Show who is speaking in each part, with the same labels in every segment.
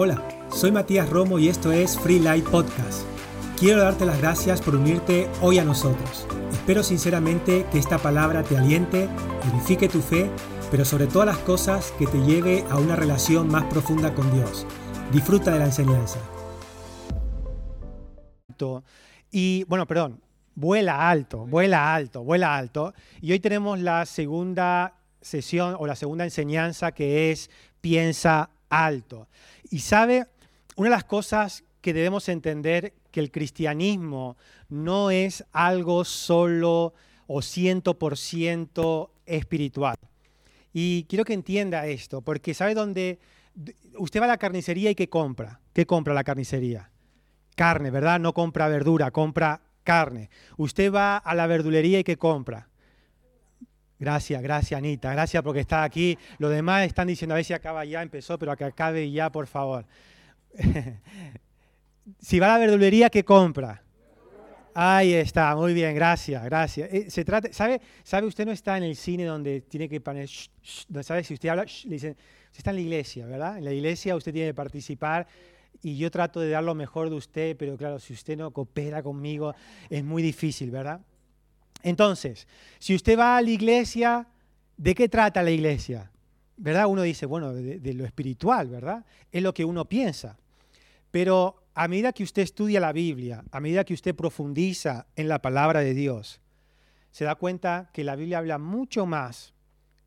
Speaker 1: Hola, soy Matías Romo y esto es Free Light Podcast. Quiero darte las gracias por unirte hoy a nosotros. Espero sinceramente que esta palabra te aliente, edifique tu fe, pero sobre todas las cosas que te lleve a una relación más profunda con Dios. Disfruta de la enseñanza.
Speaker 2: Y bueno, perdón, vuela alto, vuela alto, vuela alto. Y hoy tenemos la segunda sesión o la segunda enseñanza que es piensa alto. Y sabe, una de las cosas que debemos entender que el cristianismo no es algo solo o ciento por ciento espiritual. Y quiero que entienda esto, porque ¿sabe dónde? Usted va a la carnicería y ¿qué compra? ¿Qué compra la carnicería? Carne, ¿verdad? No compra verdura, compra carne. Usted va a la verdulería y ¿qué compra? Gracias, gracias Anita, gracias porque está aquí. Los demás están diciendo a ver si acaba ya, empezó, pero que acabe ya, por favor. si va a la verdulería, ¿qué compra? Ahí está, muy bien, gracias, gracias. Eh, se trata, ¿sabe, ¿Sabe? Usted no está en el cine donde tiene que poner, ¿sabe? Si usted habla, le dicen, usted está en la iglesia, ¿verdad? En la iglesia usted tiene que participar y yo trato de dar lo mejor de usted, pero claro, si usted no coopera conmigo, es muy difícil, ¿verdad? Entonces, si usted va a la iglesia, ¿de qué trata la iglesia? ¿Verdad? Uno dice, bueno, de, lo espiritual, ¿verdad? Es lo que uno piensa. Pero a medida que usted estudia la Biblia, a medida que usted profundiza en la palabra de Dios, se da cuenta que la Biblia habla mucho más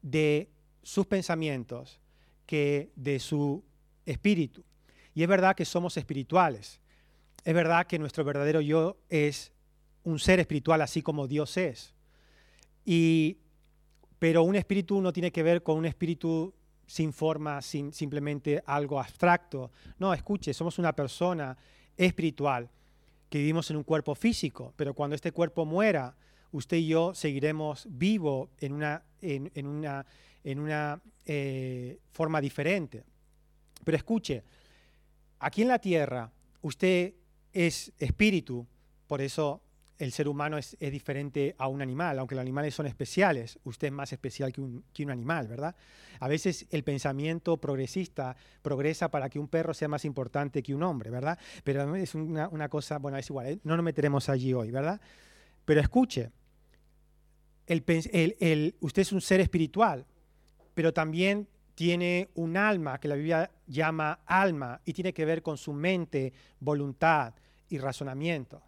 Speaker 2: de sus pensamientos que de su espíritu. Y es verdad que somos espirituales. Es verdad que nuestro verdadero yo es un ser espiritual así como Dios es. Y, pero un espíritu no tiene que ver con un espíritu sin forma, sin simplemente algo abstracto. No, escuche, somos una persona espiritual que vivimos en un cuerpo físico, pero cuando este cuerpo muera, usted y yo seguiremos vivo en una, en, una, en una eh, forma diferente. Pero escuche, aquí en la tierra usted es espíritu, por eso el ser humano es, diferente a un animal, aunque los animales son especiales, usted es más especial que un, animal, ¿verdad? A veces el pensamiento progresista progresa para que un perro sea más importante que un hombre, ¿verdad? Pero es una, cosa, bueno, es igual, ¿eh? no nos meteremos allí hoy, ¿verdad? Pero escuche, usted es un ser espiritual, pero también tiene un alma que la Biblia llama alma y tiene que ver con su mente, voluntad y razonamiento.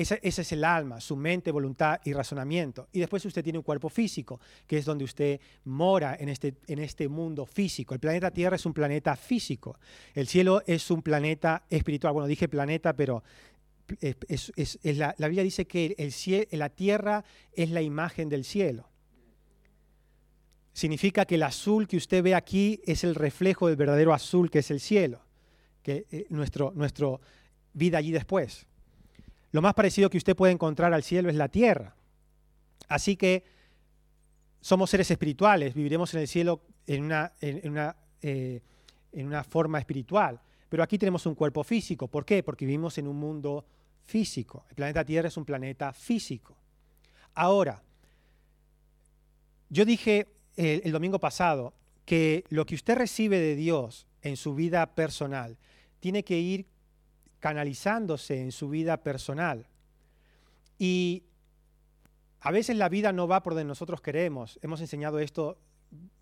Speaker 2: Ese, es el alma, su mente, voluntad y razonamiento. Y después usted tiene un cuerpo físico, que es donde usted mora en este, en este mundo físico. El planeta Tierra es un planeta físico. El cielo es un planeta espiritual. Bueno, dije planeta, pero la, Biblia dice que el la Tierra es la imagen del cielo. Significa que el azul que usted ve aquí es el reflejo del verdadero azul que es el cielo, que eh, nuestro, nuestro vida allí después. Lo más parecido que usted puede encontrar al cielo es la tierra. Así que somos seres espirituales, viviremos en el cielo en una, en, una, eh, en una forma espiritual. Pero aquí tenemos un cuerpo físico. ¿Por qué? Porque vivimos en un mundo físico. El planeta Tierra es un planeta físico. Ahora, yo dije el, el, domingo pasado que lo que usted recibe de Dios en su vida personal tiene que ir canalizándose en su vida personal. Y a veces la vida no va por donde nosotros queremos. Hemos enseñado esto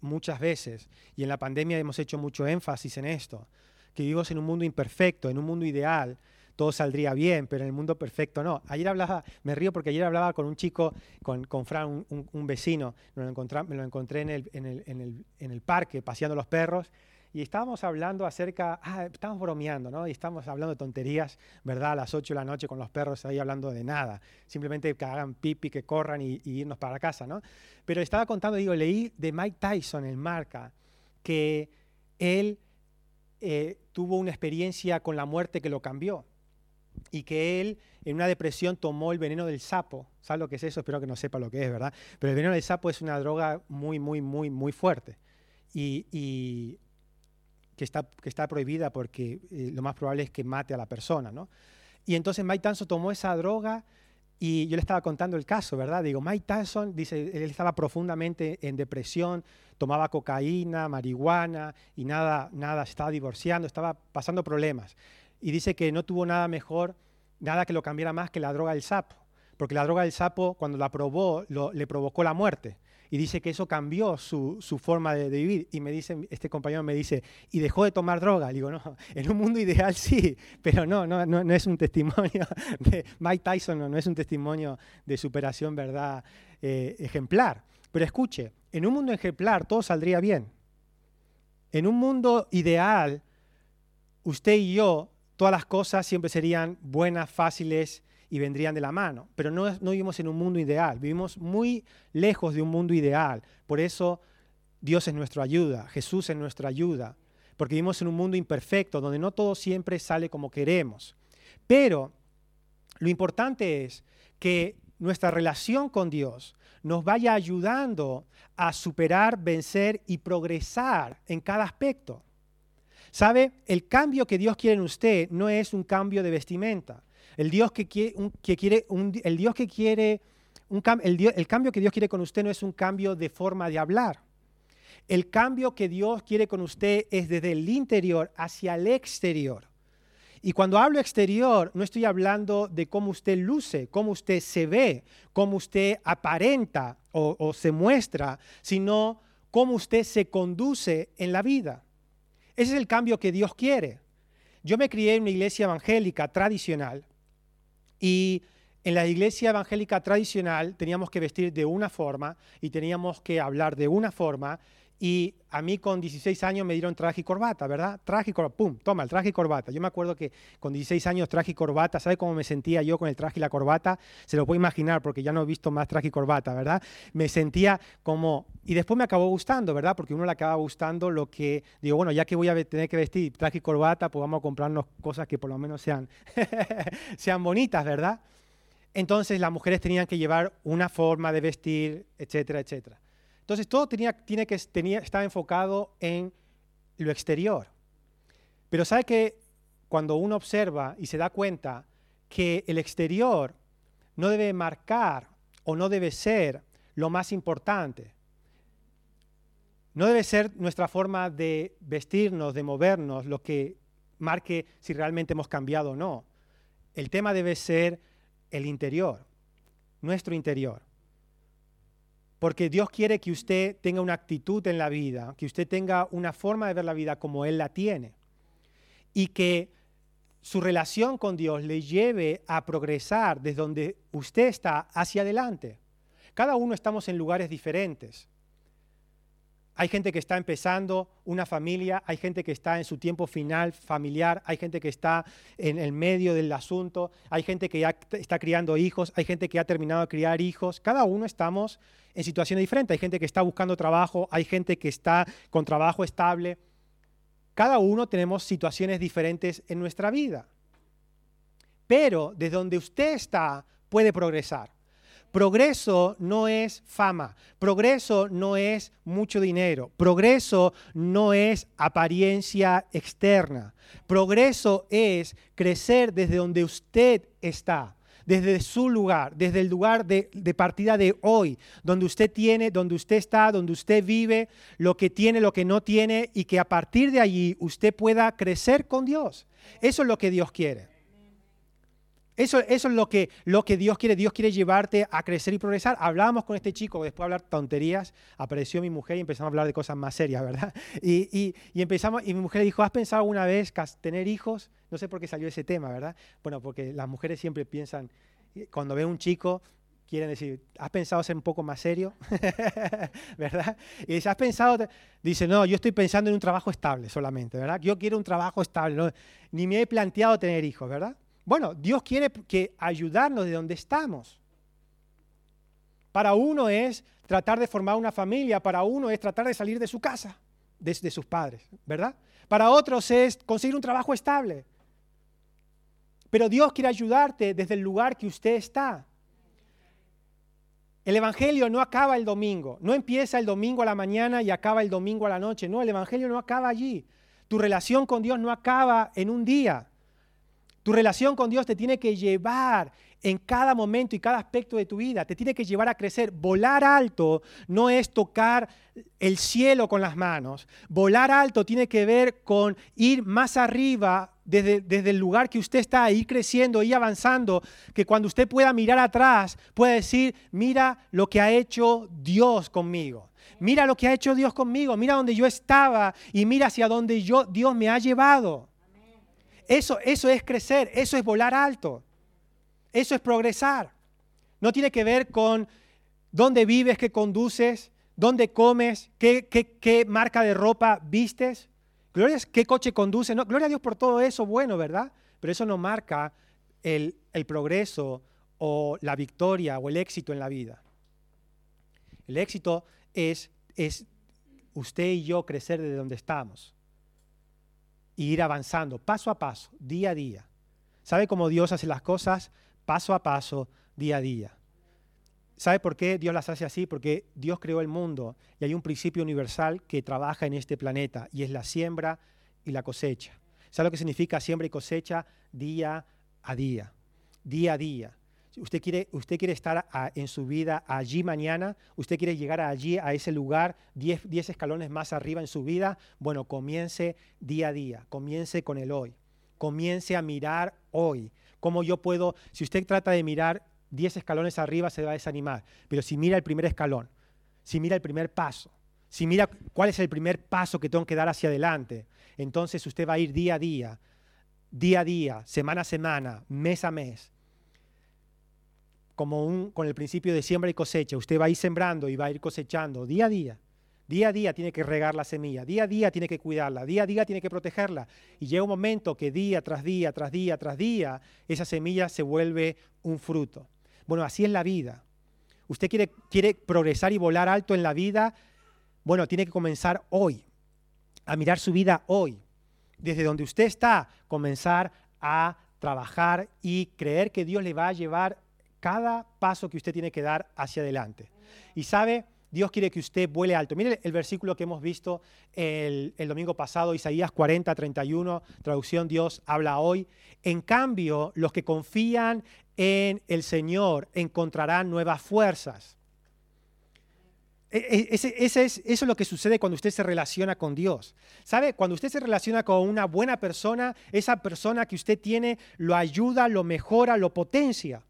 Speaker 2: muchas veces y en la pandemia hemos hecho mucho énfasis en esto, que vivimos en un mundo imperfecto, en un mundo ideal, todo saldría bien, pero en el mundo perfecto no. Ayer hablaba, me río porque ayer hablaba con un chico, con, con Fran, un, vecino, me lo, encontré, me lo encontré en el, en, el, en, el, en el parque paseando los perros y estábamos hablando acerca, ah, estábamos bromeando, ¿no? Y estábamos hablando de tonterías, ¿verdad? A las 8 de la noche con los perros ahí hablando de nada. Simplemente que hagan pipi, que corran y, irnos para casa, ¿no? Pero estaba contando, digo, leí de Mike Tyson en Marca que él eh, tuvo una experiencia con la muerte que lo cambió y que él en una depresión tomó el veneno del sapo. ¿Sabes lo que es eso? Espero que no sepa lo que es, ¿verdad? Pero el veneno del sapo es una droga muy, muy, muy, muy fuerte. y que está, que está prohibida porque eh, lo más probable es que mate a la persona. ¿no? Y entonces Mike Tyson tomó esa droga Y yo le estaba contando el caso, ¿verdad? Digo, Mike Tyson, dice, él estaba profundamente en depresión, tomaba cocaína, marihuana y nada, nada, estaba divorciando, estaba pasando problemas. Y dice que no tuvo nada mejor, nada que lo cambiara más que la droga del sapo. Porque la droga del sapo, cuando la probó, le provocó la muerte y dice que eso cambió su, forma de, vivir. Y me dice, este compañero me dice, ¿y dejó de tomar droga? Le digo, no, en un mundo ideal sí, pero no, no, no, es un testimonio de Mike Tyson, no, es un testimonio de superación, ¿verdad? Eh, ejemplar. Pero escuche, en un mundo ejemplar todo saldría bien. En un mundo ideal, usted y yo, todas las cosas siempre serían buenas, fáciles, y vendrían de la mano. Pero no, no vivimos en un mundo ideal, vivimos muy lejos de un mundo ideal. Por eso Dios es nuestra ayuda, Jesús es nuestra ayuda, porque vivimos en un mundo imperfecto, donde no todo siempre sale como queremos. Pero lo importante es que nuestra relación con Dios nos vaya ayudando a superar, vencer y progresar en cada aspecto. ¿Sabe? El cambio que Dios quiere en usted no es un cambio de vestimenta. El Dios que quiere, el Dios que quiere, el, el cambio que Dios quiere con usted no es un cambio de forma de hablar. El cambio que Dios quiere con usted es desde el interior hacia el exterior. Y cuando hablo exterior, no estoy hablando de cómo usted luce, cómo usted se ve, cómo usted aparenta o, se muestra, sino cómo usted se conduce en la vida. Ese es el cambio que Dios quiere. Yo me crié en una iglesia evangélica tradicional y en la iglesia evangélica tradicional teníamos que vestir de una forma y teníamos que hablar de una forma. Y a mí con 16 años me dieron traje y corbata, ¿verdad? Traje y corbata, pum, toma, el traje y corbata. Yo me acuerdo que con 16 años traje y corbata, ¿sabe cómo me sentía yo con el traje y la corbata? Se lo puedo imaginar porque ya no he visto más traje y corbata, ¿verdad? Me sentía como... Y después me acabó gustando, ¿verdad? Porque uno le acaba gustando lo que... Digo, bueno, ya que voy a tener que vestir traje y corbata, pues vamos a comprarnos cosas que por lo menos sean, sean bonitas, ¿verdad? Entonces las mujeres tenían que llevar una forma de vestir, etcétera, etcétera. Entonces todo tiene que tenía, estaba enfocado en lo exterior. Pero sabe que cuando uno observa y se da cuenta que el exterior no debe marcar o no debe ser lo más importante. No debe ser nuestra forma de vestirnos, de movernos, lo que marque si realmente hemos cambiado o no. El tema debe ser el interior, nuestro interior. Porque Dios quiere que usted tenga una actitud en la vida, que usted tenga una forma de ver la vida como Él la tiene. Y que su relación con Dios le lleve a progresar desde donde usted está hacia adelante. Cada uno estamos en lugares diferentes. Hay gente que está empezando una familia, hay gente que está en su tiempo final familiar, hay gente que está en el medio del asunto, hay gente que ya está criando hijos, hay gente que ha terminado de criar hijos. Cada uno estamos en situaciones diferentes. Hay gente que está buscando trabajo, hay gente que está con trabajo estable. Cada uno tenemos situaciones diferentes en nuestra vida. Pero desde donde usted está puede progresar. Progreso no es fama, progreso no es mucho dinero, progreso no es apariencia externa, progreso es crecer desde donde usted está, desde su lugar, desde el lugar de, partida de hoy, donde usted tiene, donde usted está, donde usted vive, lo que tiene, lo que no tiene, y que a partir de allí usted pueda crecer con Dios. Eso es lo que Dios quiere. Eso, es lo que, lo que Dios quiere. Dios quiere llevarte a crecer y progresar. Hablábamos con este chico, después de hablar tonterías, apareció mi mujer y empezamos a hablar de cosas más serias, ¿verdad? Y, empezamos, y mi mujer dijo, ¿has pensado alguna vez tener hijos? No sé por qué salió ese tema, ¿verdad? Bueno, porque las mujeres siempre piensan, cuando ven un chico, quieren decir, ¿has pensado ser un poco más serio? ¿Verdad? Y dice, ¿has pensado? Dice, no, yo estoy pensando en un trabajo estable solamente, ¿verdad? Yo quiero un trabajo estable, ni me he planteado tener hijos, ¿verdad? Bueno, Dios quiere que ayudarnos de donde estamos. Para uno es tratar de formar una familia, para uno es tratar de salir de su casa, de, sus padres, ¿verdad? Para otros es conseguir un trabajo estable. Pero Dios quiere ayudarte desde el lugar que usted está. El Evangelio no acaba el domingo, no empieza el domingo a la mañana y acaba el domingo a la noche. No, el Evangelio no acaba allí. Tu relación con Dios no acaba en un día. Tu relación con Dios te tiene que llevar en cada momento y cada aspecto de tu vida. Te tiene que llevar a crecer. Volar alto no es tocar el cielo con las manos. Volar alto tiene que ver con ir más arriba desde, desde, el lugar que usted está, ir creciendo, ir avanzando, que cuando usted pueda mirar atrás, pueda decir, mira lo que ha hecho Dios conmigo. Mira lo que ha hecho Dios conmigo, mira donde yo estaba y mira hacia donde yo, Dios me ha llevado. Eso, eso es crecer, eso es volar alto. Eso es progresar. No tiene que ver con dónde vives, qué conduces, dónde comes, qué, qué, marca de ropa vistes. Gloria qué coche conduces. No, gloria a Dios por todo eso, bueno, ¿verdad? Pero eso no marca el, el progreso o la victoria o el éxito en la vida. El éxito es, es usted y yo crecer desde donde estamos e ir avanzando paso a paso, día a día. ¿Sabe cómo Dios hace las cosas? paso a paso, día a día. ¿Sabe por qué Dios las hace así? Porque Dios creó el mundo y hay un principio universal que trabaja en este planeta y es la siembra y la cosecha. ¿Sabe lo que significa siembra y cosecha? Día a día, día a día. Usted quiere, usted quiere estar en su vida allí mañana, usted quiere llegar allí, a ese lugar, 10 escalones más arriba en su vida, bueno, comience día a día, comience con el hoy, comience a mirar hoy, cómo yo puedo, si usted trata de mirar 10 escalones arriba, se va a desanimar. Pero si mira el primer escalón, si mira el primer paso, si mira cuál es el primer paso que tengo que dar hacia adelante, entonces usted va a ir día a día, día a día, semana a semana, mes a mes, como un, con el principio de siembra y cosecha. Usted va a ir sembrando y va a ir cosechando día a día. Día a día tiene que regar la semilla, día a día tiene que cuidarla, día a día tiene que protegerla. Y llega un momento que día tras día, tras día, tras día, esa semilla se vuelve un fruto. Bueno, así es la vida. Usted quiere, quiere progresar y volar alto en la vida, bueno, tiene que comenzar hoy, a mirar su vida hoy. Desde donde usted está, comenzar a trabajar y creer que Dios le va a llevar cada paso que usted tiene que dar hacia adelante. Y sabe, Dios quiere que usted vuele alto. Mire el versículo que hemos visto el, domingo pasado, Isaías 40, 31, traducción Dios habla hoy. En cambio, los que confían en el Señor encontrarán nuevas fuerzas. E, e, es, eso es lo que sucede cuando usted se relaciona con Dios. ¿Sabe? Cuando usted se relaciona con una buena persona, esa persona que usted tiene lo ayuda, lo mejora, lo potencia.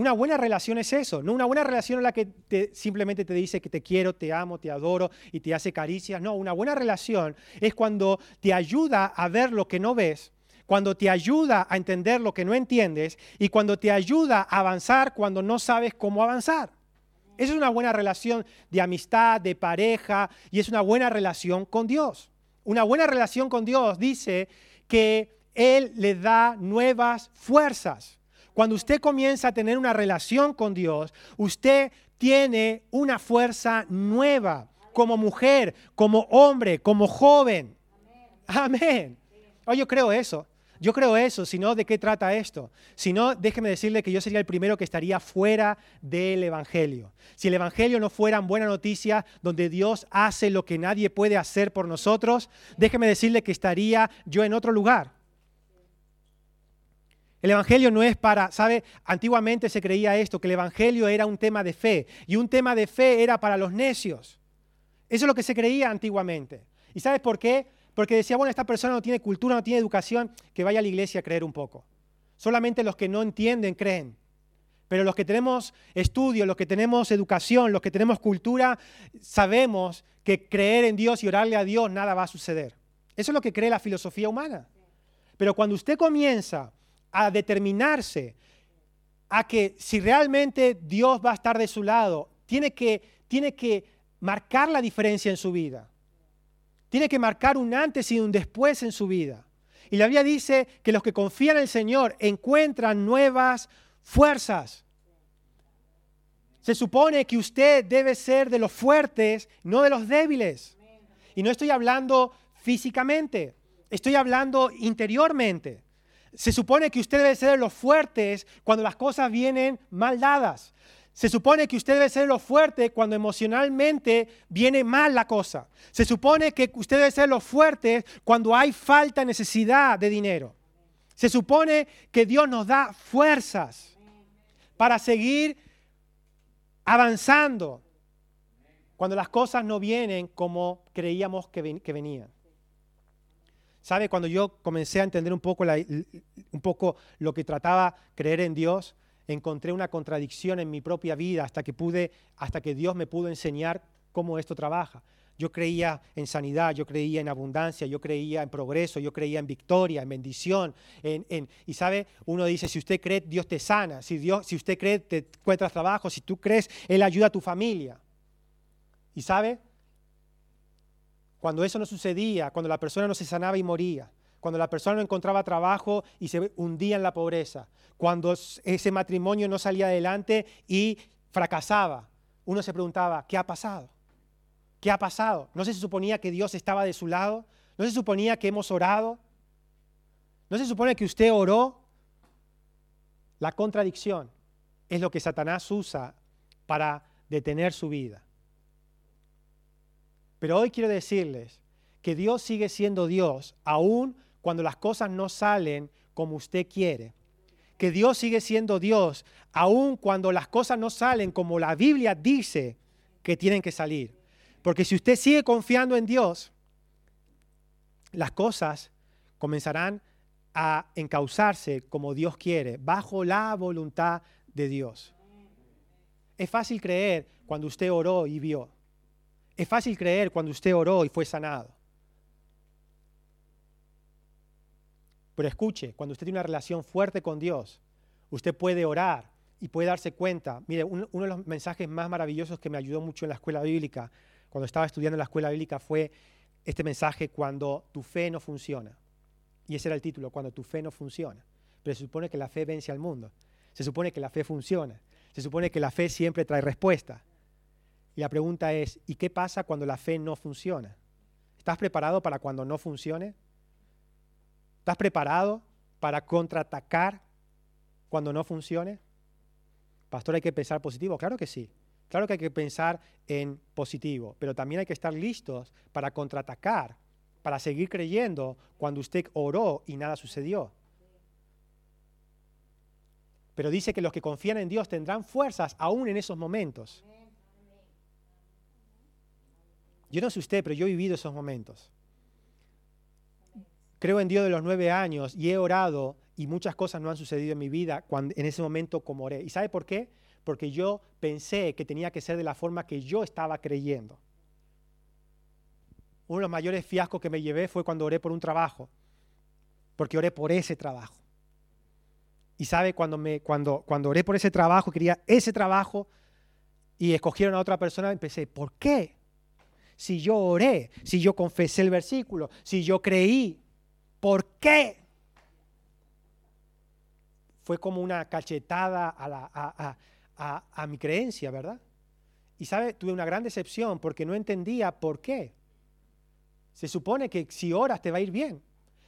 Speaker 2: Una buena relación es eso, no una buena relación en la que simplemente te dice que te quiero, te amo, te adoro y te hace caricias. No, una buena relación es cuando te ayuda a ver lo que no ves, cuando te ayuda a entender lo que no entiendes y cuando te ayuda a avanzar cuando no sabes cómo avanzar. Esa es una buena relación de amistad, de pareja y es una buena relación con Dios. Una buena relación con Dios dice que Él le da nuevas fuerzas. Cuando usted comienza a tener una relación con Dios, usted tiene una fuerza nueva como mujer, como hombre, como joven. Amén. Oh, yo creo eso. Yo creo eso, si no, ¿de qué trata esto? Si no, déjeme decirle que yo sería el primero que estaría fuera del Evangelio. Si el Evangelio no fuera buena noticia, donde Dios hace lo que nadie puede hacer por nosotros, déjeme decirle que estaría yo en otro lugar. El Evangelio no es para, ¿sabe? Antiguamente se creía esto, que el Evangelio era un tema de fe y un tema de fe era para los necios. Eso es lo que se creía antiguamente. ¿Y sabes por qué? Porque decía, bueno, esta persona no tiene cultura, no tiene educación, que vaya a la iglesia a creer un poco. Solamente los que no entienden creen. Pero los que tenemos estudio, los que tenemos educación, los que tenemos cultura, sabemos que creer en Dios y orarle a Dios nada va a suceder. Eso es lo que cree la filosofía humana. Pero cuando usted comienza a determinarse a que si realmente Dios va a estar de su lado, tiene que, tiene que marcar la diferencia en su vida. Tiene que marcar un antes y un después en su vida. Y la Biblia dice que los que confían en el Señor encuentran nuevas fuerzas. Se supone que usted debe ser de los fuertes, no de los débiles. Y no estoy hablando físicamente, estoy hablando interiormente. Se supone que usted debe ser de los fuertes cuando las cosas vienen mal dadas. Se supone que usted debe ser lo fuerte cuando emocionalmente viene mal la cosa. Se supone que usted debe ser lo fuerte cuando hay falta, necesidad de dinero. Se supone que Dios nos da fuerzas para seguir avanzando cuando las cosas no vienen como creíamos que, venían. ¿Sabe? Cuando yo comencé a entender un poco, un poco lo que trataba creer en Dios, encontré una contradicción en mi propia vida hasta que pude, hasta que Dios me pudo enseñar cómo esto trabaja. Yo creía en sanidad, yo creía en abundancia, yo creía en progreso, yo creía en victoria, en bendición. En, y sabe, uno dice, si usted cree, Dios te sana. Si, Dios, si usted cree, te encuentras trabajo. Si tú crees, Él ayuda a tu familia. Y sabe, cuando eso no sucedía, cuando la persona no se sanaba y moría, cuando la persona no encontraba trabajo y se hundía en la pobreza, cuando ese matrimonio no salía adelante y fracasaba, uno se preguntaba, ¿qué ha pasado? ¿Qué ha pasado? ¿No se suponía que Dios estaba de su lado? ¿No se suponía que hemos orado? ¿No se supone que usted oró? La contradicción es lo que Satanás usa para detener su vida. Pero hoy quiero decirles que Dios sigue siendo Dios aún cuando las cosas no salen como usted quiere. Que Dios sigue siendo Dios aún cuando las cosas no salen como la Biblia dice que tienen que salir. Porque si usted sigue confiando en Dios, las cosas comenzarán a encauzarse como Dios quiere, bajo la voluntad de Dios. Es fácil creer cuando usted oró y vio. Es fácil creer cuando usted oró y fue sanado. Pero escuche, cuando usted tiene una relación fuerte con Dios, usted puede orar y puede darse cuenta. Mire, uno, de los mensajes más maravillosos que me ayudó mucho en la escuela bíblica, cuando estaba estudiando en la escuela bíblica, fue este mensaje cuando tu fe no funciona. Y ese era el título, cuando tu fe no funciona. Pero se supone que la fe vence al mundo. Se supone que la fe funciona. Se supone que la fe siempre trae respuesta. Y la pregunta es, ¿y qué pasa cuando la fe no funciona? ¿Estás preparado para cuando no funcione? ¿Estás preparado para contraatacar cuando no funcione? Pastor, ¿hay que pensar positivo? Claro que sí. Claro que hay que pensar en positivo, pero también hay que estar listos para contraatacar, para seguir creyendo cuando usted oró y nada sucedió. Pero dice que los que confían en Dios tendrán fuerzas aún en esos momentos. Yo no sé usted, pero yo he vivido esos momentos. Creo en Dios de los nueve años y he orado y muchas cosas no han sucedido en mi vida cuando, en ese momento como oré. ¿Y sabe por qué? Porque yo pensé que tenía que ser de la forma que yo estaba creyendo. Uno de los mayores fiascos que me llevé fue cuando oré por un trabajo, porque oré por ese trabajo. Y sabe, cuando, me, cuando, cuando oré por ese trabajo, quería ese trabajo y escogieron a otra persona, empecé, ¿por qué? Si yo oré, si yo confesé el versículo, si yo creí? ¿Por qué? Fue como una cachetada a, mi creencia, ¿verdad? Y sabe, tuve una gran decepción porque no entendía por qué. Se supone que si oras te va a ir bien.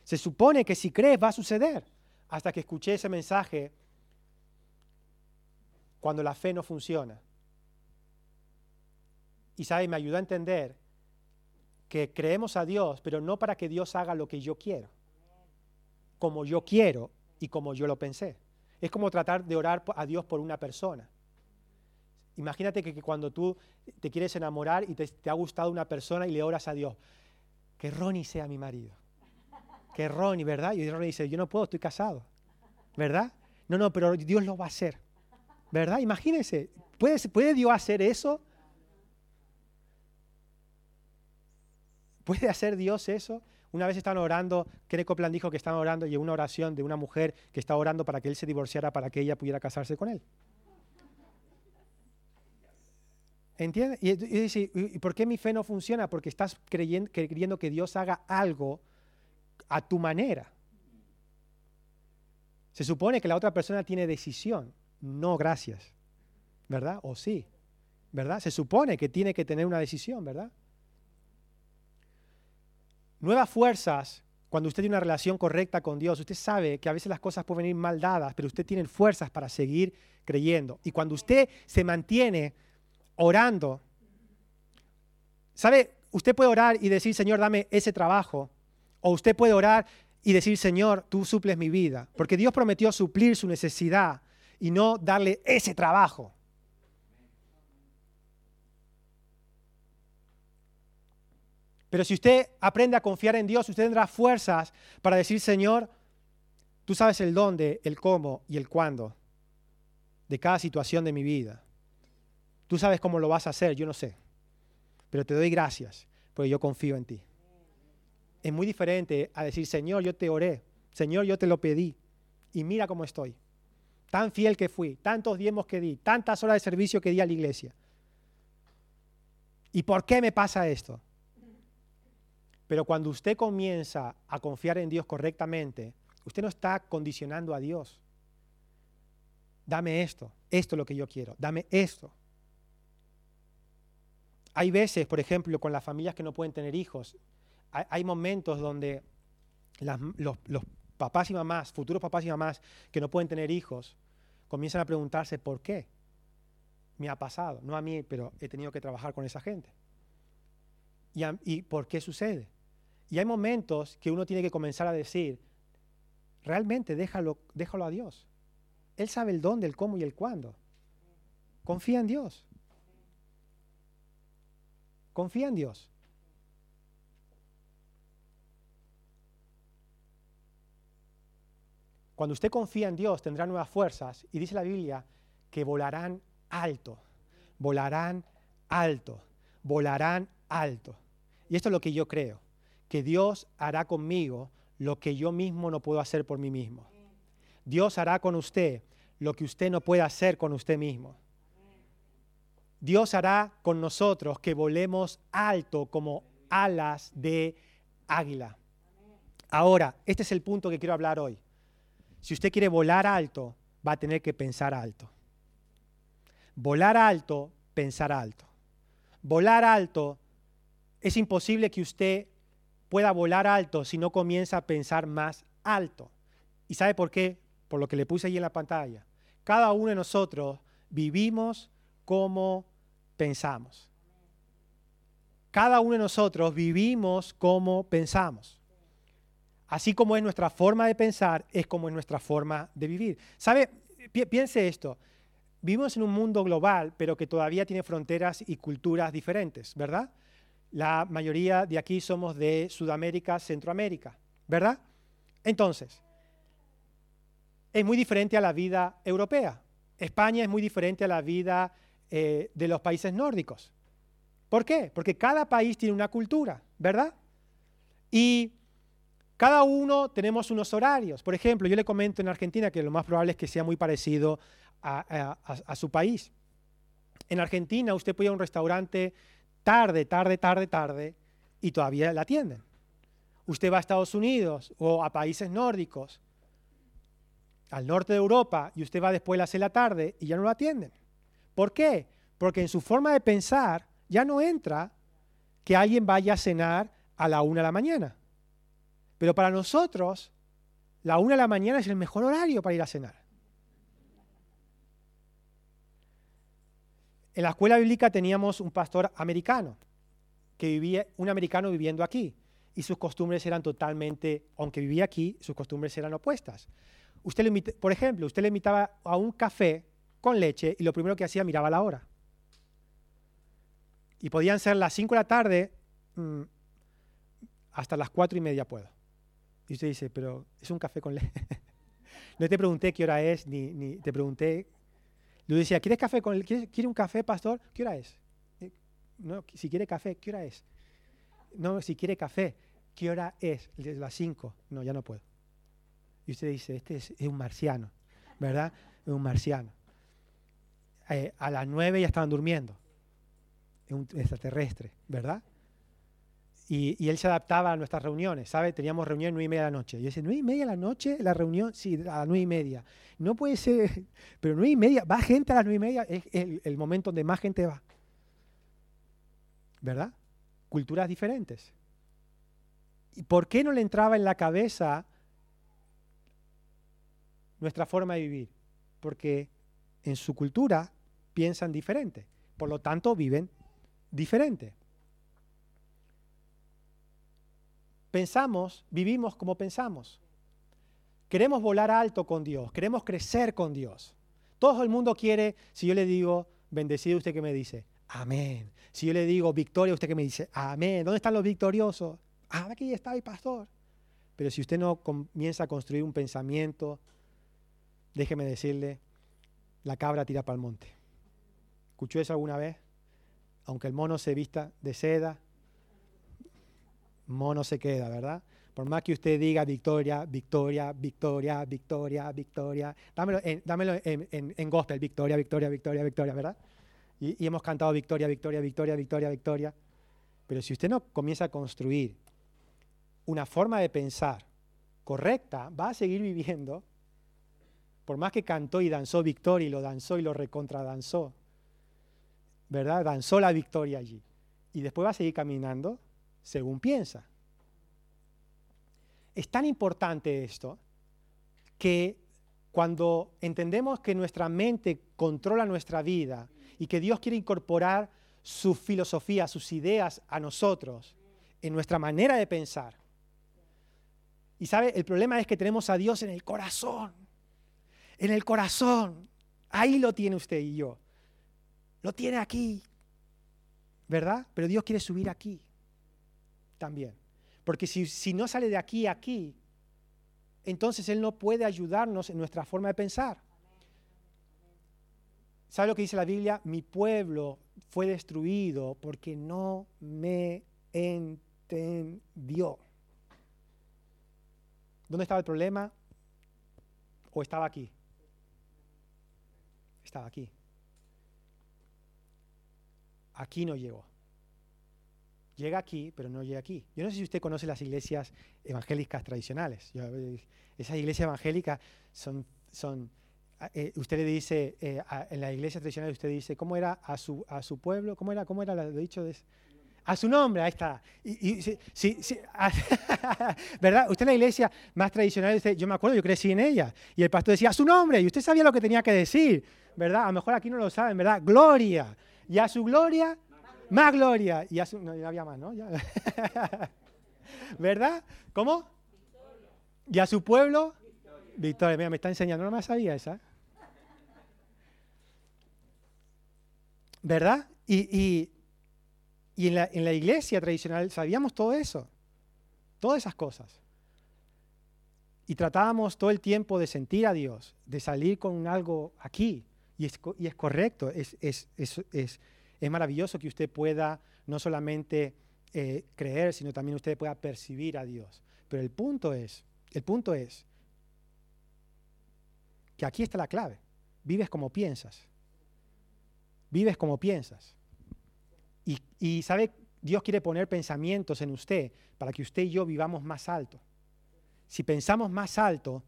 Speaker 2: Se supone que si crees va a suceder. Hasta que escuché ese mensaje cuando la fe no funciona. Y sabe, me ayudó a entender que creemos a Dios, pero no para que Dios haga lo que yo quiero, como yo quiero y como yo lo pensé. Es como tratar de orar a Dios por una persona. Imagínate que, cuando tú te quieres enamorar y te, ha gustado una persona y le oras a Dios, que Ronnie sea mi marido. Que Ronnie, ¿verdad? Y Ronnie dice, yo no puedo, estoy casado. ¿Verdad? No, no, pero Dios lo va a hacer. ¿Verdad? Imagínense, ¿puede, ¿puede Dios hacer eso? ¿Puede hacer Dios eso? Una vez estaban orando, Kenneth Copeland dijo que estaban orando y una oración de una mujer que estaba orando para que él se divorciara para que ella pudiera casarse con él. ¿Entiendes? Y, dice, ¿y por qué mi fe no funciona? Porque estás creyendo, queriendo que Dios haga algo a tu manera. Se supone que la otra persona tiene decisión. No, gracias. ¿Verdad? O sí. ¿Verdad? Se supone que tiene que tener una decisión, ¿verdad? Nuevas fuerzas cuando usted tiene una relación correcta con Dios. Usted sabe que a veces las cosas pueden venir mal dadas, pero usted tiene fuerzas para seguir creyendo. Y cuando usted se mantiene orando, ¿sabe? Usted puede orar y decir, Señor, dame ese trabajo. O usted puede orar y decir, Señor, tú suples mi vida. Porque Dios prometió suplir su necesidad y no darle ese trabajo. Pero si usted aprende a confiar en Dios, usted tendrá fuerzas para decir, Señor, tú sabes el dónde, el cómo y el cuándo de cada situación de mi vida. Tú sabes cómo lo vas a hacer, yo no sé. Pero te doy gracias, porque yo confío en ti. Es muy diferente a decir, Señor, yo te oré, Señor, yo te lo pedí, y mira cómo estoy. Tan fiel que fui, tantos diezmos que di, tantas horas de servicio que di a la iglesia. ¿Y por qué me pasa esto? Pero cuando usted comienza a confiar en Dios correctamente, usted no está condicionando a Dios. Dame esto, esto es lo que yo quiero, dame esto. Hay veces, por ejemplo, con las familias que no pueden tener hijos, hay, momentos donde los, papás y mamás, futuros papás y mamás que no pueden tener hijos, comienzan a preguntarse por qué. Me ha pasado, no a mí, pero he tenido que trabajar con esa gente. ¿Y, por qué sucede? Y hay momentos que uno tiene que comenzar a decir, realmente déjalo, déjalo a Dios. Él sabe el dónde, el cómo y el cuándo. Confía en Dios. Confía en Dios. Cuando usted confía en Dios tendrá nuevas fuerzas y dice la Biblia que volarán alto, volarán alto, volarán alto. Y esto es lo que yo creo, que Dios hará conmigo lo que yo mismo no puedo hacer por mí mismo. Dios hará con usted lo que usted no puede hacer con usted mismo. Dios hará con nosotros que volemos alto como alas de águila. Ahora, este es el punto que quiero hablar hoy. Si usted quiere volar alto, va a tener que pensar alto. Volar alto, pensar alto. Volar alto, es imposible que usted pueda volar alto si no comienza a pensar más alto. ¿Y sabe por qué? Por lo que le puse ahí en la pantalla. Cada uno de nosotros vivimos como pensamos. Cada uno de nosotros vivimos como pensamos. Así como es nuestra forma de pensar, es como es nuestra forma de vivir. ¿Sabe? piense esto. Vivimos en un mundo global, pero que todavía tiene fronteras y culturas diferentes, ¿verdad? La mayoría de aquí somos de Sudamérica, Centroamérica, ¿verdad? Entonces, es muy diferente a la vida europea. España es muy diferente a la vida eh, de los países nórdicos. ¿Por qué? Porque cada país tiene una cultura, ¿verdad? Y cada uno tenemos unos horarios. Por ejemplo, yo le comento en Argentina que lo más probable es que sea muy parecido a, a su país. En Argentina usted puede ir a un restaurante tarde, tarde, tarde, tarde y todavía la atienden. Usted va a Estados Unidos o a países nórdicos, al norte de Europa, y usted va después de las 6 de la tarde y ya no lo atienden. ¿Por qué? Porque en su forma de pensar ya no entra que alguien vaya a cenar a la una de la mañana. Pero para nosotros, la una de la mañana es el mejor horario para ir a cenar. En la escuela bíblica teníamos un pastor americano, que vivía, un americano viviendo aquí, y sus costumbres eran totalmente, aunque vivía aquí, sus costumbres eran opuestas. Usted por ejemplo, usted le invitaba a un café con leche y lo primero que hacía miraba la hora. Y podían ser las 5 de la tarde mm, hasta las 4 y media puedo. Y usted dice, pero es un café con leche. no te pregunté qué hora es, ni te pregunté. Yo decía, ¿quieres café con ¿Quiere, ¿Quiere un café, pastor? ¿Qué hora es? Eh, no, si quiere café, ¿qué hora es? No, si quiere café, ¿qué hora es? Las 5. No, ya no puedo. Y usted dice, este es un marciano, ¿verdad? Es un marciano. Eh, a las nueve ya estaban durmiendo. Un extraterrestre, ¿verdad? Y, él se adaptaba a nuestras reuniones, ¿sabe? Teníamos reunión nueve y media de la noche. Y yo decía, nueve y media de la noche, la reunión, sí, a las nueve y media. No puede ser, pero nueve y media, va gente a las nueve y media, es el, el momento donde más gente va. ¿Verdad? Culturas diferentes. ¿Y por qué no le entraba en la cabeza nuestra forma de vivir? Porque en su cultura piensan diferente. Por lo tanto, viven diferente. Pensamos, vivimos como pensamos. Queremos volar alto con Dios, queremos crecer con Dios. Todo el mundo quiere, si yo le digo, bendecido usted que me dice, amén. Si yo le digo victoria, usted que me dice, amén. ¿Dónde están los victoriosos? Ah, aquí está el pastor. Pero si usted no comienza a construir un pensamiento, déjeme decirle, la cabra tira para el monte. ¿Escuchó eso alguna vez? Aunque el mono se vista de seda, mono se queda, ¿verdad? Por más que usted diga victoria, victoria, victoria, victoria, victoria, dámelo en, dámelo en, gospel, victoria, victoria, victoria, victoria, ¿verdad? Y, hemos cantado victoria, victoria, victoria, victoria, victoria. Pero si usted no comienza a construir una forma de pensar correcta, va a seguir viviendo, por más que cantó y danzó victoria y lo danzó y lo recontradanzó, ¿verdad? Danzó la victoria allí. Y después va a seguir caminando según piensa. Es tan importante esto que cuando entendemos que nuestra mente controla nuestra vida y que Dios quiere incorporar su filosofía, sus ideas a nosotros, en nuestra manera de pensar. Y sabe, el problema es que tenemos a Dios en el corazón, en el corazón. Ahí lo tiene usted y yo. Lo tiene aquí, ¿verdad? Pero Dios quiere subir aquí también. Porque si, no sale de aquí a aquí, entonces Él no puede ayudarnos en nuestra forma de pensar. ¿Sabe lo que dice la Biblia? Mi pueblo fue destruido porque no me entendió. ¿Dónde estaba el problema? ¿O estaba aquí? Estaba aquí. Aquí no llegó llega aquí, pero no llega aquí. Yo no sé si usted conoce las iglesias evangélicas tradicionales. Eh, esas iglesias evangélicas son, son ah, eh, usted le dice, eh, en la iglesia tradicional usted dice, ¿cómo era a su, a su pueblo? ¿Cómo era, cómo era lo dicho? De, a su nombre, ahí está. Y, sí, sí, ¿Verdad? Usted en la iglesia más tradicional, yo me acuerdo, yo crecí en ella, y el pastor decía, a su nombre, y usted sabía lo que tenía que decir, ¿verdad? A lo mejor aquí no lo saben, ¿verdad? Gloria. Y a su gloria, más gloria. Y no, había más, ¿no? ¿Verdad? ¿Cómo? Y a su pueblo, victoria. Mira, me está enseñando, no me sabía esa. ¿Verdad? Y, en, la, en la iglesia tradicional sabíamos todo eso, todas esas cosas. Y tratábamos todo el tiempo de sentir a Dios, de salir con algo aquí. Y es, y es correcto, es, es, es, es maravilloso que usted pueda no solamente eh, creer, sino también usted pueda percibir a Dios. Pero el punto es, el punto es que aquí está la clave. Vives como piensas. Vives como piensas. Y, y sabe, Dios quiere poner pensamientos en usted para que usted y yo vivamos más alto. Si pensamos más alto,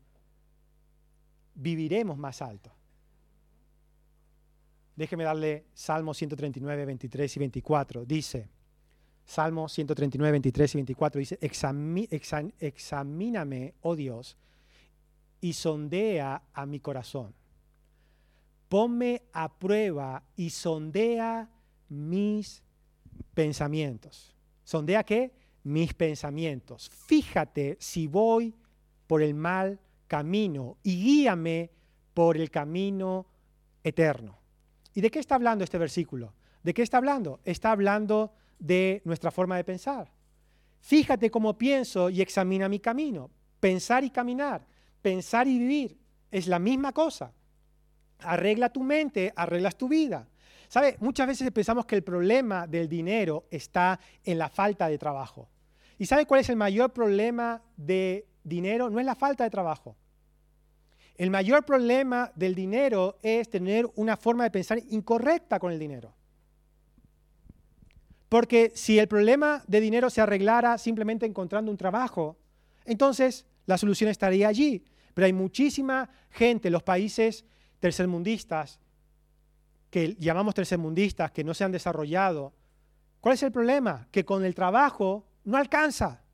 Speaker 2: viviremos más alto. Déjeme darle Salmo 139, 23 y 24. Dice, Salmo 139, 23 y 24, dice, examíname, oh Dios, y sondea a mi corazón. Ponme a prueba y sondea mis pensamientos. ¿Sondea qué? Mis pensamientos. Fíjate si voy por el mal camino y guíame por el camino eterno. ¿Y de qué está hablando este versículo? ¿De qué está hablando? Está hablando de nuestra forma de pensar. Fíjate cómo pienso y examina mi camino. Pensar y caminar, pensar y vivir es la misma cosa. Arregla tu mente, arreglas tu vida. ¿Sabe? Muchas veces pensamos que el problema del dinero está en la falta de trabajo. ¿Y sabe cuál es el mayor problema de dinero? No es la falta de trabajo. El mayor problema del dinero es tener una forma de pensar incorrecta con el dinero. Porque si el problema de dinero se arreglara simplemente encontrando un trabajo, entonces la solución estaría allí. Pero hay muchísima gente en los países tercermundistas, que llamamos tercermundistas, que no se han desarrollado. ¿Cuál es el problema? Que con el trabajo no alcanza.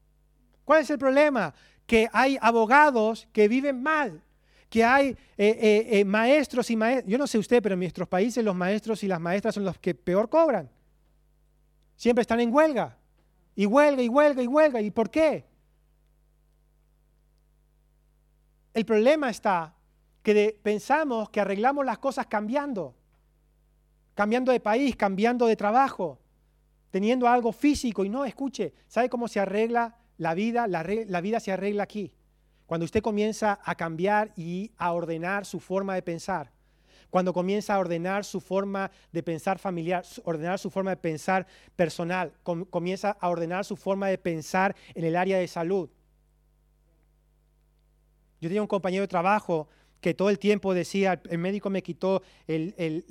Speaker 2: ¿Cuál es el problema? Que hay abogados que viven mal que hay eh, eh, eh, maestros y maestras. Yo no sé usted, pero en nuestros países los maestros y las maestras son los que peor cobran. Siempre están en huelga. Y huelga, y huelga, y huelga. ¿Y por qué? El problema está que pensamos que arreglamos las cosas cambiando, cambiando de país, cambiando de trabajo, teniendo algo físico y no, escuche, ¿sabe cómo se arregla la vida? La, la vida se arregla aquí. Cuando usted comienza a cambiar y a ordenar su forma de pensar cuando comienza a ordenar su forma de pensar familiar, ordenar su forma de pensar personal, comienza a ordenar su forma de pensar en el área de salud. Yo tenía un compañero de trabajo que todo el tiempo decía, el médico me quitó el,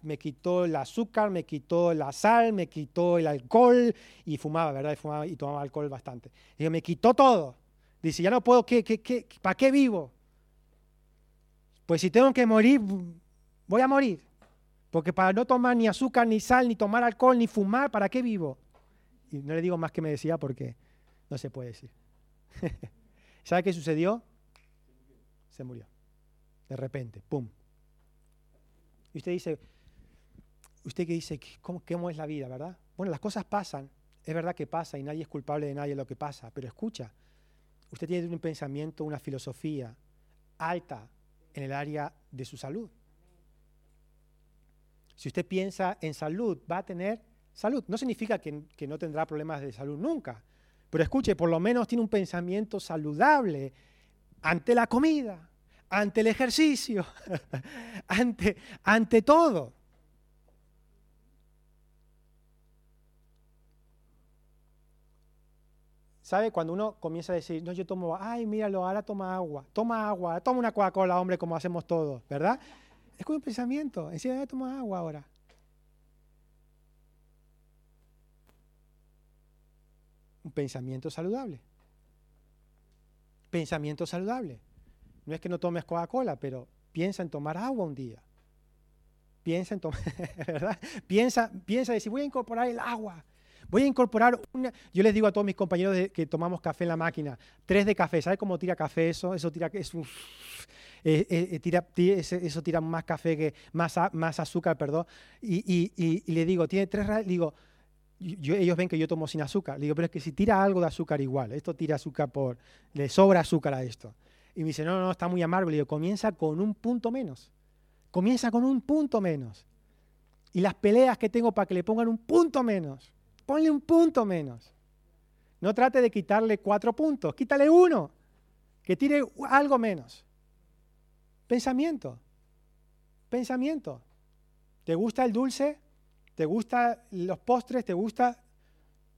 Speaker 2: me quitó el azúcar, me quitó la sal, me quitó el alcohol y fumaba, ¿verdad? Y tomaba alcohol bastante. Y me quitó todo. Dice, ya no puedo, ¿qué, qué, qué, ¿para qué vivo? Pues si tengo que morir, voy a morir. Porque para no tomar ni azúcar, ni sal, ni tomar alcohol, ni fumar, ¿para qué vivo? Y no le digo más que me decía porque no se puede decir. ¿Sabe qué sucedió? Se murió. De repente, ¡pum! Y usted dice, usted que dice, ¿cómo, ¿cómo es la vida, verdad? Bueno, las cosas pasan, es verdad que pasa y nadie es culpable de nadie lo que pasa, pero escucha, usted tiene un pensamiento, una filosofía alta, en el área de su salud. Si usted piensa en salud, va a tener salud. No significa que, no tendrá problemas de salud nunca, pero escuche, por lo menos tiene un pensamiento saludable ante la comida, ante el ejercicio, ante, ante todo. ¿Sabe? Cuando uno comienza a decir, no, yo tomo, ay, míralo, ahora toma agua, toma agua, toma una Coca-Cola, hombre, como hacemos todos, ¿verdad? Es como un pensamiento, encima toma agua ahora. Un pensamiento saludable. Pensamiento saludable. No es que no tomes Coca-Cola, pero piensa en tomar agua un día. Piensa en tomar, ¿verdad? Piensa, piensa decir, voy a incorporar el agua. Voy a incorporar una. Yo les digo a todos mis compañeros que tomamos café en la máquina, tres de café. ¿Sabes cómo tira café eso? Eso tira, es eh, eh, eh, tira, eso tira más café que más, más azúcar, perdón. Y, le digo, tiene tres. Digo, ellos ven que yo tomo sin azúcar. Le digo, pero es que si tira algo de azúcar igual, esto tira azúcar por, le sobra azúcar a esto. Y me dice, no, no, está muy amargo. Le digo, comienza con un punto menos. Comienza con un punto menos. Y las peleas que tengo para que le pongan un punto menos. Ponle un punto menos. No trate de quitarle cuatro puntos, quítale uno, que tire algo menos. Pensamiento, pensamiento. ¿Te gusta el dulce? ¿Te gustan los postres? ¿Te gusta?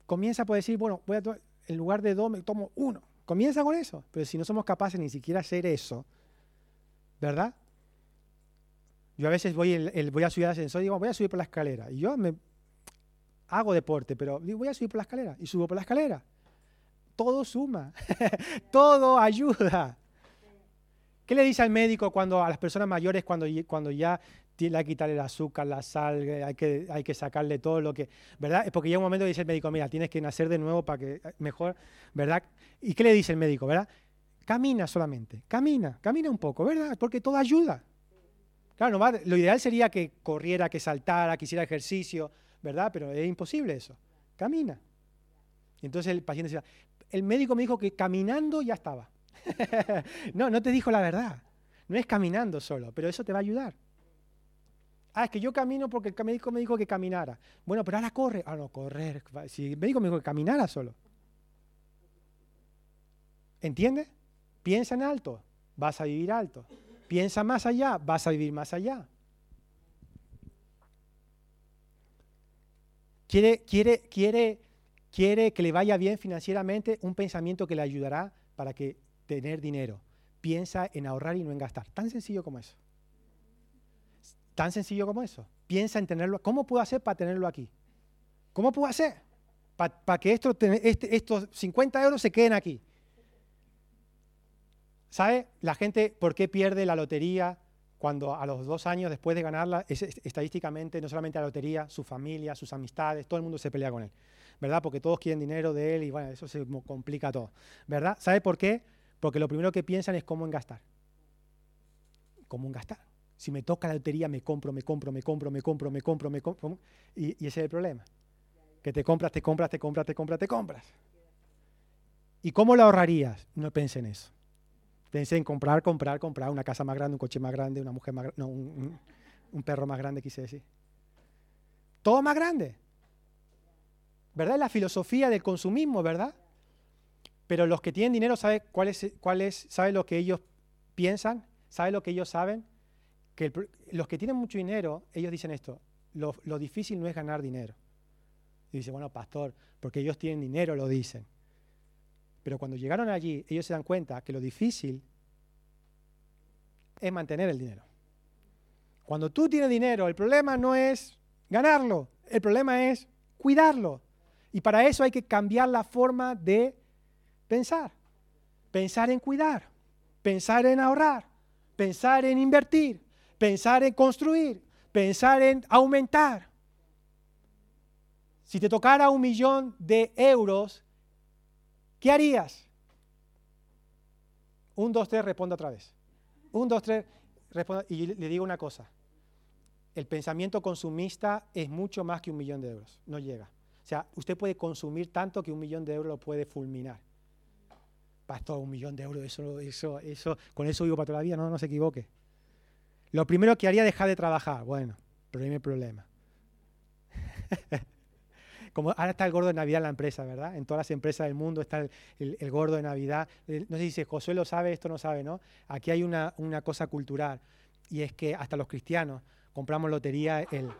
Speaker 2: Comienza por decir, bueno, voy a en lugar de dos me tomo uno. Comienza con eso. Pero si no somos capaces ni siquiera hacer eso, ¿verdad? Yo a veces voy, voy a subir al ascensor y digo, voy a subir por la escalera. Y yo me hago deporte, pero voy a subir por la escalera y subo por la escalera. Todo suma, todo ayuda. ¿Qué le dice al médico cuando a las personas mayores cuando, cuando ya tiene que quitarle el azúcar, la sal, eh, hay que, hay que sacarle todo lo que, ¿verdad? Porque llega un momento que dice el médico, mira, tienes que nacer de nuevo para que eh, mejor, ¿verdad? ¿Y qué le dice el médico, verdad? Camina solamente, camina, camina un poco, ¿verdad? Porque todo ayuda. Claro, lo ideal sería que corriera, que saltara, que hiciera ejercicio, ¿verdad? Pero es imposible eso. Camina. Y entonces el paciente decía, el médico me dijo que caminando ya estaba. no, no te dijo la verdad. No es caminando solo, pero eso te va a ayudar. Ah, es que yo camino porque el médico me dijo que caminara. Bueno, pero ahora corre. Ah, no, correr. Si el médico me dijo que caminara solo. ¿Entiendes? Piensa en alto, vas a vivir alto. Piensa más allá, vas a vivir más allá. Quiere, quiere, quiere, quiere que le vaya bien financieramente, un pensamiento que le ayudará para que tener dinero. Piensa en ahorrar y no en gastar. Tan sencillo como eso. Tan sencillo como eso. Piensa en tenerlo. ¿Cómo puedo hacer para tenerlo aquí? ¿Cómo puedo hacer para que este, estos 50 euros se queden aquí? ¿Sabe la gente por qué pierde la lotería cuando a los dos años después de ganarla, es, estadísticamente no solamente la lotería, su familia, sus amistades, todo el mundo se pelea con él, ¿verdad? Porque todos quieren dinero de él y bueno, eso se complica todo, ¿verdad? ¿Sabe por qué? Porque lo primero que piensan es cómo en gastar. ¿Cómo en gastar? Si me toca la lotería, me compro, me compro, me compro, me compro, me compro, me compro. Y, ese es el problema. Que te compras, te compras, te compras, te compras, te compras. ¿Y cómo lo ahorrarías? No pensé en eso. Pensé en comprar, comprar, comprar una casa más grande, un coche más grande, una mujer más grande, no, un, un perro más grande, quise decir. Todo más grande. ¿Verdad? Es la filosofía del consumismo, ¿verdad? Pero los que tienen dinero, ¿saben cuál es, cuál es, lo que ellos piensan? ¿Saben lo que ellos saben? Que los que tienen mucho dinero, ellos dicen esto, lo, lo difícil no es ganar dinero. Y dice, bueno, pastor, porque ellos tienen dinero, lo dicen. Pero cuando llegaron allí, ellos se dan cuenta que lo difícil es mantener el dinero. Cuando tú tienes dinero, el problema no es ganarlo, el problema es cuidarlo. Y para eso hay que cambiar la forma de pensar. Pensar en cuidar, pensar en ahorrar, pensar en invertir, pensar en construir, pensar en aumentar. Si te tocara un millón de euros, ¿qué harías? Un, dos, tres, responda otra vez. Un, dos, tres, responda. Y le digo una cosa. El pensamiento consumista es mucho más que un millón de euros. No llega. O sea, usted puede consumir tanto que un millón de euros lo puede fulminar. Pastor, un millón de euros, eso, eso, eso, con eso vivo para toda la vida, no, no se equivoque. Lo primero que haría es dejar de trabajar. Bueno, hay problema. Como ahora está el gordo de Navidad en la empresa, ¿verdad? En todas las empresas del mundo está el, gordo de Navidad. Eh, no sé si Josué lo sabe, esto no sabe, ¿no? Aquí hay una, una cosa cultural y es que hasta los cristianos compramos lotería el...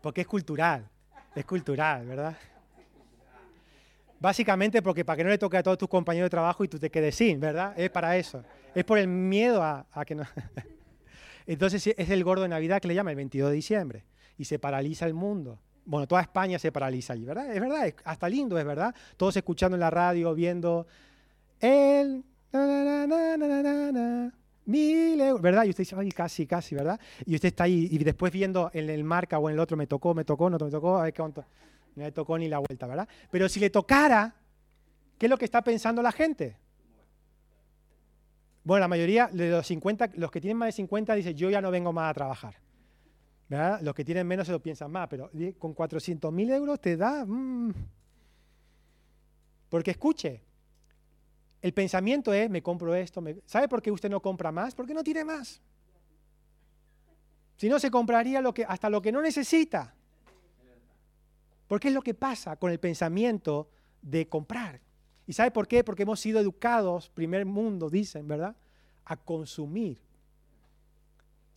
Speaker 2: Porque es cultural, es cultural, ¿verdad? Básicamente porque para que no le toque a todos tus compañeros de trabajo y tú te quedes sin, ¿verdad? Es para eso. Es por el miedo a, a que no... Entonces es el gordo de Navidad que le llama el 22 de diciembre y se paraliza el mundo. Bueno, toda España se paraliza allí, ¿verdad? Es verdad, hasta lindo, es verdad. Todos escuchando en la radio, viendo el mil euros, ¿verdad? Y usted dice, ay, casi, casi, ¿verdad? Y usted está ahí y después viendo en el marca o en el otro, me tocó, me tocó, no me tocó, a ver cuánto. No le tocó ni la vuelta, ¿verdad? Pero si le tocara, ¿qué es lo que está pensando la gente? Bueno, la mayoría de los 50, los que tienen más de 50 dicen, yo ya no vengo más a trabajar. Los que tienen menos se lo piensan más, pero con 400 mil euros te da... Mm. Porque escuche, el pensamiento es, me compro esto. ¿Sabe por qué usted no compra más? Porque no tiene más. Si no, se compraría hasta lo que no necesita. Porque es lo que pasa con el pensamiento de comprar. ¿Y sabe por qué? Porque hemos sido educados, primer mundo, dicen, ¿verdad? A consumir.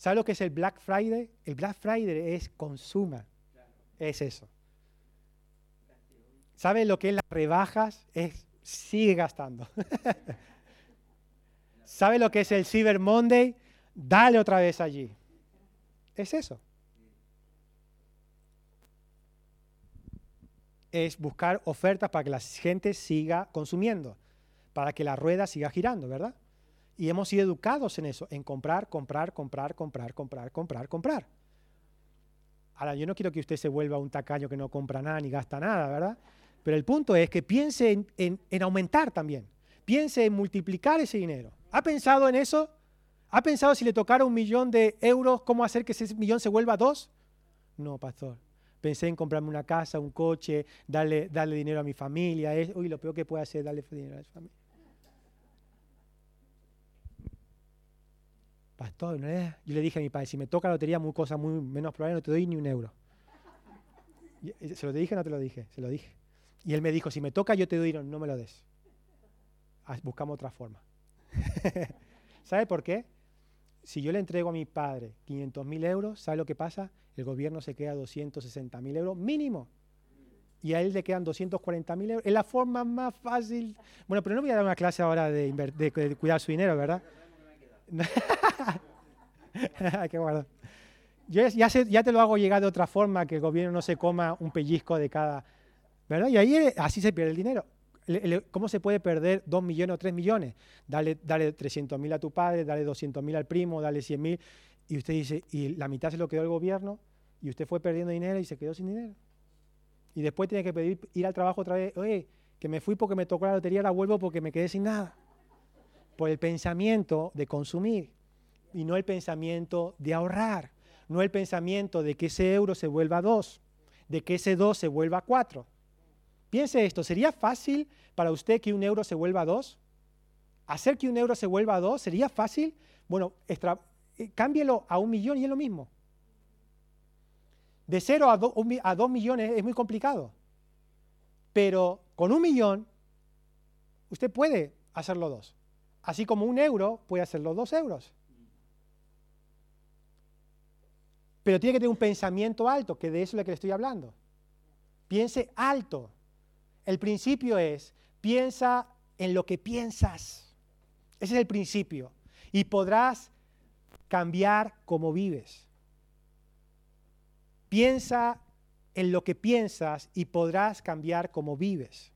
Speaker 2: ¿Sabe lo que es el Black Friday? El Black Friday es consuma. Es eso. ¿Sabe lo que es las rebajas? Es sigue gastando. ¿Sabe lo que es el Cyber Monday? Dale otra vez allí. Es eso. Es buscar ofertas para que la gente siga consumiendo, para que la rueda siga girando, ¿verdad? Y hemos sido educados en eso, en comprar, comprar, comprar, comprar, comprar, comprar, comprar. Ahora, yo no quiero que usted se vuelva un tacaño que no compra nada ni gasta nada, ¿verdad? Pero el punto es que piense en, aumentar también. Piense en multiplicar ese dinero. ¿Ha pensado en eso? ¿Ha pensado si le tocara un millón de euros, cómo hacer que ese millón se vuelva dos? No, pastor. Pensé en comprarme una casa, un coche, darle, darle dinero a mi familia. Uy, lo peor que puede hacer es darle dinero a mi familia. Pastor, yo le dije a mi padre, si me toca la lotería, muy cosa muy menos probable, no te doy ni un euro. Eh, ¿Se lo dije o no te lo dije? Se lo dije. Y él me dijo, si me toca, yo te doy, no, no me lo des. Buscamos otra forma. ¿Sabe por qué? Si yo le entrego a mi padre 500 mil euros, ¿sabe lo que pasa? El gobierno se queda 260 mil euros mínimo. Y a él le quedan 240 mil euros. Es la forma más fácil. Bueno, pero no voy a dar una clase ahora de, de cuidar su dinero, ¿verdad? Hay que guardar. Yo ya, ya, te lo hago llegar de otra forma, que el gobierno no se coma un pellizco de cada... ¿verdad? Y ahí eh, así se pierde el dinero. ¿Cómo se puede perder 2 millones o 3 millones? Dale, dale 300 mil a tu padre, dale 200 mil al primo, dale 100 mil. Y usted dice, y la mitad se lo quedó el gobierno, y usted fue perdiendo dinero y se quedó sin dinero. Y después tiene que pedir ir al trabajo otra vez, oye, que me fui porque me tocó la lotería, ahora vuelvo porque me quedé sin nada por el pensamiento de consumir y no el pensamiento de ahorrar, no el pensamiento de que ese euro se vuelva dos, de que ese dos se vuelva cuatro. Piense esto, ¿sería fácil para usted que un euro se vuelva dos? hacer que un euro se vuelva dos sería fácil. Bueno, extra, eh, cámbielo a un millón y es lo mismo. De cero a, a dos millones es muy complicado. Pero con un millón, usted puede hacerlo dos. Así como un euro puede hacerlo dos euros. Pero tiene que tener un pensamiento alto, que de eso es lo que le estoy hablando. Piense alto. El principio es, piensa en lo que piensas. Ese es el principio. Y podrás cambiar como vives. Piensa en lo que piensas y podrás cambiar como vives.